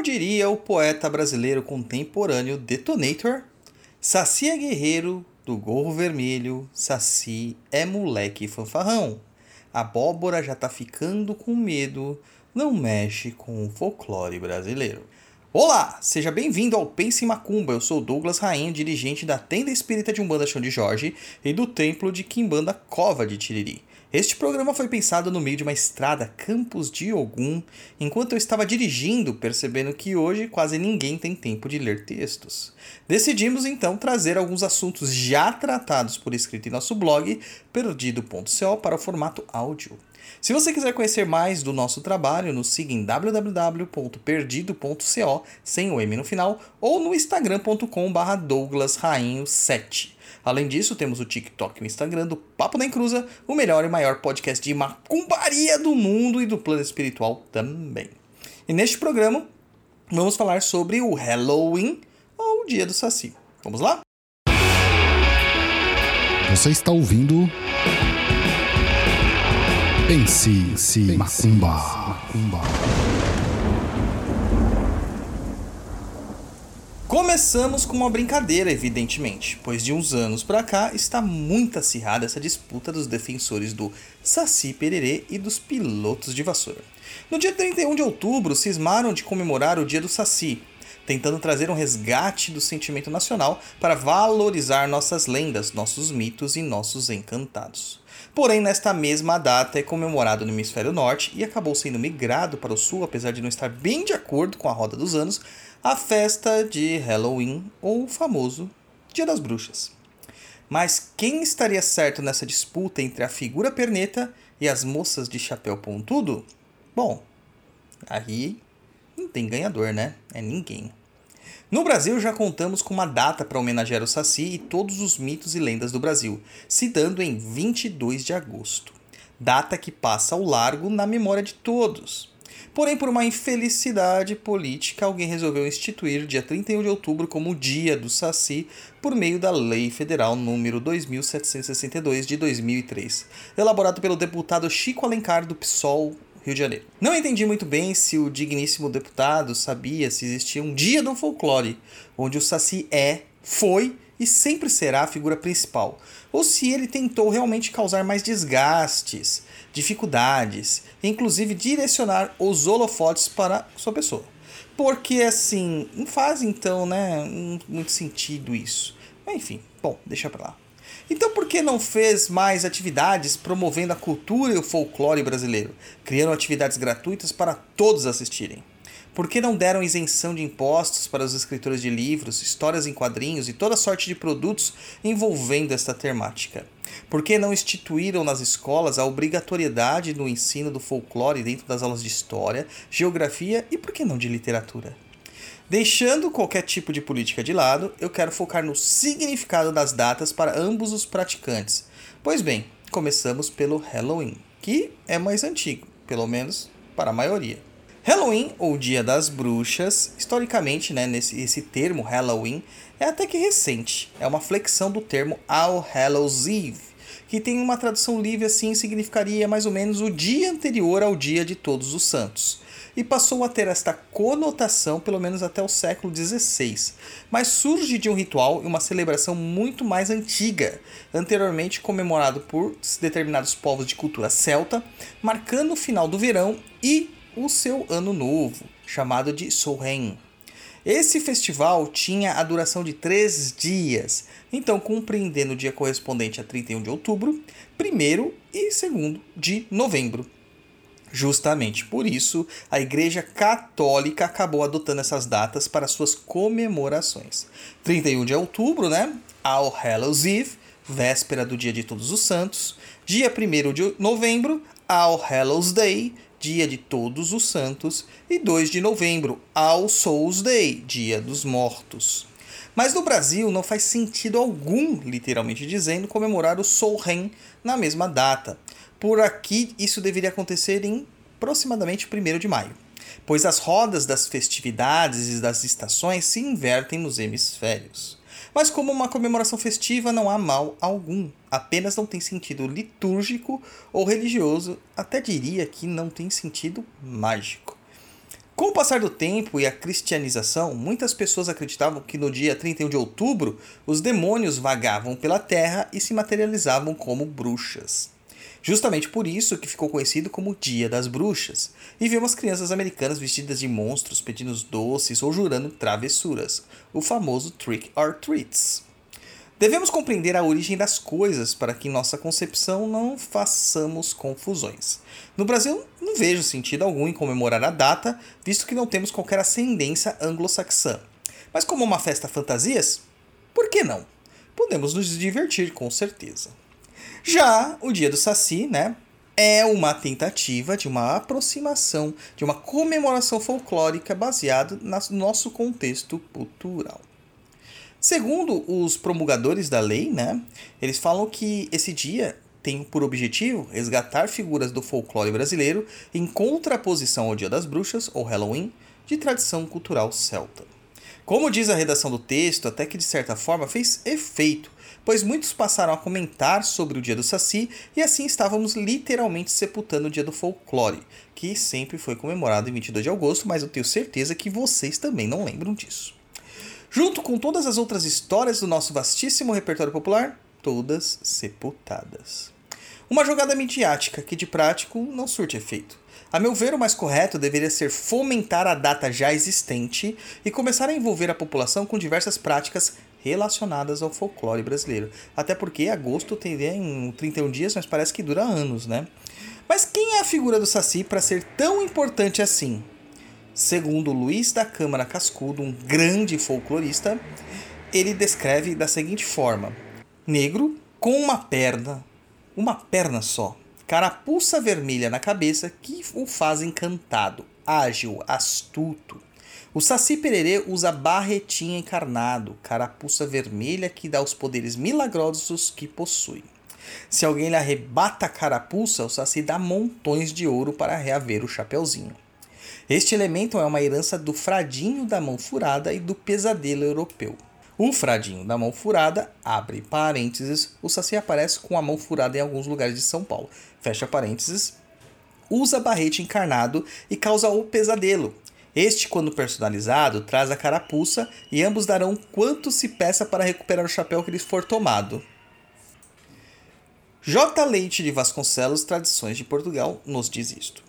Como diria o poeta brasileiro contemporâneo Detonator, Saci é guerreiro do gorro vermelho, Saci é moleque fanfarrão. Abóbora já tá ficando com medo, não mexe com o folclore brasileiro. Olá, seja bem-vindo ao Pense Macumba. Eu sou Douglas Rainha, dirigente da Tenda Espírita de Umbanda Chão de Jorge e do Templo de Quimbanda Cova de Tiriri. Este programa foi pensado no meio de uma estrada Campos de Ogum, enquanto eu estava dirigindo, percebendo que hoje quase ninguém tem tempo de ler textos. Decidimos então trazer alguns assuntos já tratados por escrito em nosso blog, perdido.co, para o formato áudio. Se você quiser conhecer mais do nosso trabalho, nos siga em www.perdido.co, sem o M no final, ou no instagram.com.br douglasrainho7. Além disso, temos o TikTok e o Instagram do Papo da Encruza, o melhor e maior podcast de macumbaria do mundo e do plano espiritual também. E neste programa, vamos falar sobre o Halloween ou o Dia do Saci. Vamos lá? Você está ouvindo. Pense, se macumba. macumba. Começamos com uma brincadeira, evidentemente, pois de uns anos para cá está muito acirrada essa disputa dos defensores do Saci Pererê e dos pilotos de vassoura. No dia 31 de outubro, cismaram de comemorar o Dia do Saci, tentando trazer um resgate do sentimento nacional para valorizar nossas lendas, nossos mitos e nossos encantados. Porém, nesta mesma data é comemorado no hemisfério norte e acabou sendo migrado para o sul, apesar de não estar bem de acordo com a roda dos anos, a festa de Halloween, ou o famoso Dia das Bruxas. Mas quem estaria certo nessa disputa entre a figura perneta e as moças de chapéu pontudo? Bom, aí não tem ganhador, né? É ninguém. No Brasil já contamos com uma data para homenagear o Saci e todos os mitos e lendas do Brasil, se dando em 22 de agosto. Data que passa ao largo na memória de todos. Porém, por uma infelicidade política, alguém resolveu instituir dia 31 de outubro como o Dia do Saci por meio da Lei Federal número 2762 de 2003, elaborado pelo deputado Chico Alencar do PSOL Rio de Janeiro. Não entendi muito bem se o digníssimo deputado sabia se existia um dia do folclore, onde o Saci é, foi e sempre será a figura principal, ou se ele tentou realmente causar mais desgastes, dificuldades, e inclusive direcionar os holofotes para sua pessoa. Porque assim, não faz então, né, muito sentido isso. Enfim, bom, deixa pra lá. Então por que não fez mais atividades promovendo a cultura e o folclore brasileiro, criando atividades gratuitas para todos assistirem? Por que não deram isenção de impostos para os escritores de livros, histórias em quadrinhos e toda sorte de produtos envolvendo esta temática? Por que não instituíram nas escolas a obrigatoriedade no ensino do folclore dentro das aulas de história, geografia e por que não de literatura? Deixando qualquer tipo de política de lado, eu quero focar no significado das datas para ambos os praticantes. Pois bem, começamos pelo Halloween, que é mais antigo, pelo menos para a maioria. Halloween, ou Dia das Bruxas, historicamente, né, nesse, esse termo Halloween é até que recente. É uma flexão do termo All Hallows Eve, que tem uma tradução livre assim significaria mais ou menos o dia anterior ao dia de Todos os Santos. E passou a ter esta conotação pelo menos até o século XVI, mas surge de um ritual e uma celebração muito mais antiga, anteriormente comemorado por determinados povos de cultura celta, marcando o final do verão e o seu ano novo, chamado de Samhain. Esse festival tinha a duração de três dias, então compreendendo o dia correspondente a 31 de outubro, 1 e 2 de novembro. Justamente por isso, a Igreja Católica acabou adotando essas datas para suas comemorações. 31 de outubro, né? All Hallows Eve, véspera do Dia de Todos os Santos. Dia 1 de novembro, All Hallows Day, Dia de Todos os Santos, e 2 de novembro, All Souls Day, Dia dos Mortos. Mas no Brasil não faz sentido algum, literalmente dizendo, comemorar o Solheim na mesma data. Por aqui, isso deveria acontecer em aproximadamente 1 de maio, pois as rodas das festividades e das estações se invertem nos hemisférios. Mas como uma comemoração festiva não há mal algum, apenas não tem sentido litúrgico ou religioso, até diria que não tem sentido mágico. Com o passar do tempo e a cristianização, muitas pessoas acreditavam que no dia 31 de outubro os demônios vagavam pela terra e se materializavam como bruxas. Justamente por isso que ficou conhecido como Dia das Bruxas, e vemos crianças americanas vestidas de monstros pedindo doces ou jurando travessuras, o famoso Trick or Treats. Devemos compreender a origem das coisas para que em nossa concepção não façamos confusões. No Brasil, não vejo sentido algum em comemorar a data, visto que não temos qualquer ascendência anglo-saxã. Mas como uma festa fantasias, por que não? Podemos nos divertir com certeza. Já o dia do Saci, né, é uma tentativa de uma aproximação, de uma comemoração folclórica baseada no nosso contexto cultural. Segundo os promulgadores da lei, né, eles falam que esse dia tem por objetivo resgatar figuras do folclore brasileiro em contraposição ao Dia das Bruxas, ou Halloween, de tradição cultural celta. Como diz a redação do texto, até que de certa forma fez efeito, pois muitos passaram a comentar sobre o dia do Saci e assim estávamos literalmente sepultando o dia do folclore, que sempre foi comemorado em 22 de agosto, mas eu tenho certeza que vocês também não lembram disso junto com todas as outras histórias do nosso vastíssimo repertório popular, todas sepultadas. Uma jogada midiática que de prático não surte efeito. A meu ver, o mais correto deveria ser fomentar a data já existente e começar a envolver a população com diversas práticas relacionadas ao folclore brasileiro. Até porque agosto tem em 31 dias, mas parece que dura anos, né? Mas quem é a figura do Saci para ser tão importante assim? Segundo Luiz da Câmara Cascudo, um grande folclorista, ele descreve da seguinte forma: negro com uma perna, uma perna só, carapuça vermelha na cabeça que o faz encantado, ágil, astuto. O Saci Pererê usa barretinha encarnado, carapuça vermelha que dá os poderes milagrosos que possui. Se alguém lhe arrebata a carapuça, o Saci dá montões de ouro para reaver o chapeuzinho. Este elemento é uma herança do fradinho da mão furada e do pesadelo europeu. O fradinho da mão furada, abre parênteses, o Saci aparece com a mão furada em alguns lugares de São Paulo, fecha parênteses, usa barrete encarnado e causa o pesadelo. Este, quando personalizado, traz a carapuça e ambos darão quanto se peça para recuperar o chapéu que lhes for tomado. J. Leite de Vasconcelos, Tradições de Portugal, nos diz isto.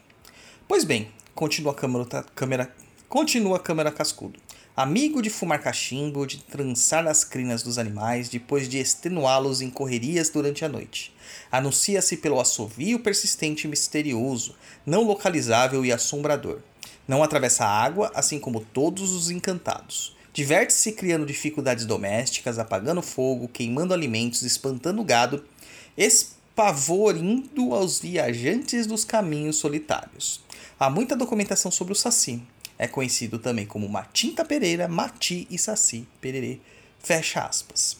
Pois bem, Continua a câmera, câmera, continua a câmera cascudo. Amigo de fumar cachimbo, de trançar as crinas dos animais, depois de extenuá-los em correrias durante a noite. Anuncia-se pelo assovio persistente e misterioso, não localizável e assombrador. Não atravessa a água, assim como todos os encantados. Diverte-se criando dificuldades domésticas, apagando fogo, queimando alimentos, espantando gado, espavorindo aos viajantes dos caminhos solitários. Há muita documentação sobre o Saci. É conhecido também como Matinta Pereira, Mati e Saci Pererê. Fecha aspas.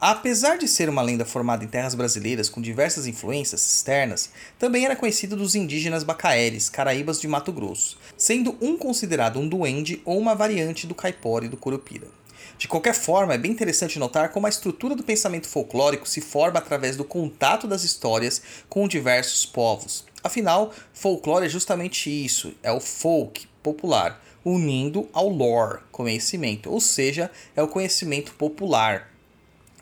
Apesar de ser uma lenda formada em terras brasileiras com diversas influências externas, também era conhecido dos indígenas bacaeres, caraíbas de Mato Grosso, sendo um considerado um duende ou uma variante do caipora e do curupira. De qualquer forma, é bem interessante notar como a estrutura do pensamento folclórico se forma através do contato das histórias com diversos povos, Afinal, folclore é justamente isso, é o folk popular, unindo ao lore, conhecimento, ou seja, é o conhecimento popular.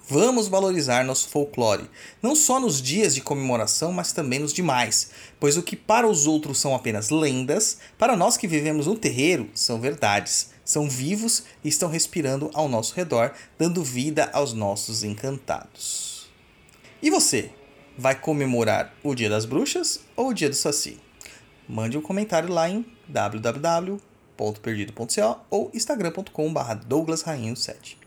Vamos valorizar nosso folclore, não só nos dias de comemoração, mas também nos demais, pois o que para os outros são apenas lendas, para nós que vivemos no terreiro são verdades, são vivos e estão respirando ao nosso redor, dando vida aos nossos encantados. E você? vai comemorar o Dia das Bruxas ou o Dia do Saci? Mande um comentário lá em www.perdido.co ou instagram.com.br douglasrainho7.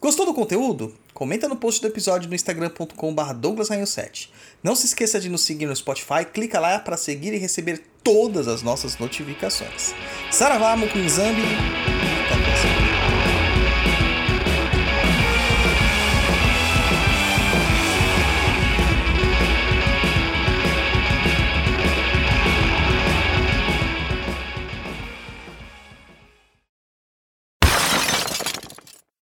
Gostou do conteúdo? Comenta no post do episódio no instagram.com.br douglasrainho7. Não se esqueça de nos seguir no Spotify, clica lá para seguir e receber todas as nossas notificações. Saravá, Mukunzambi!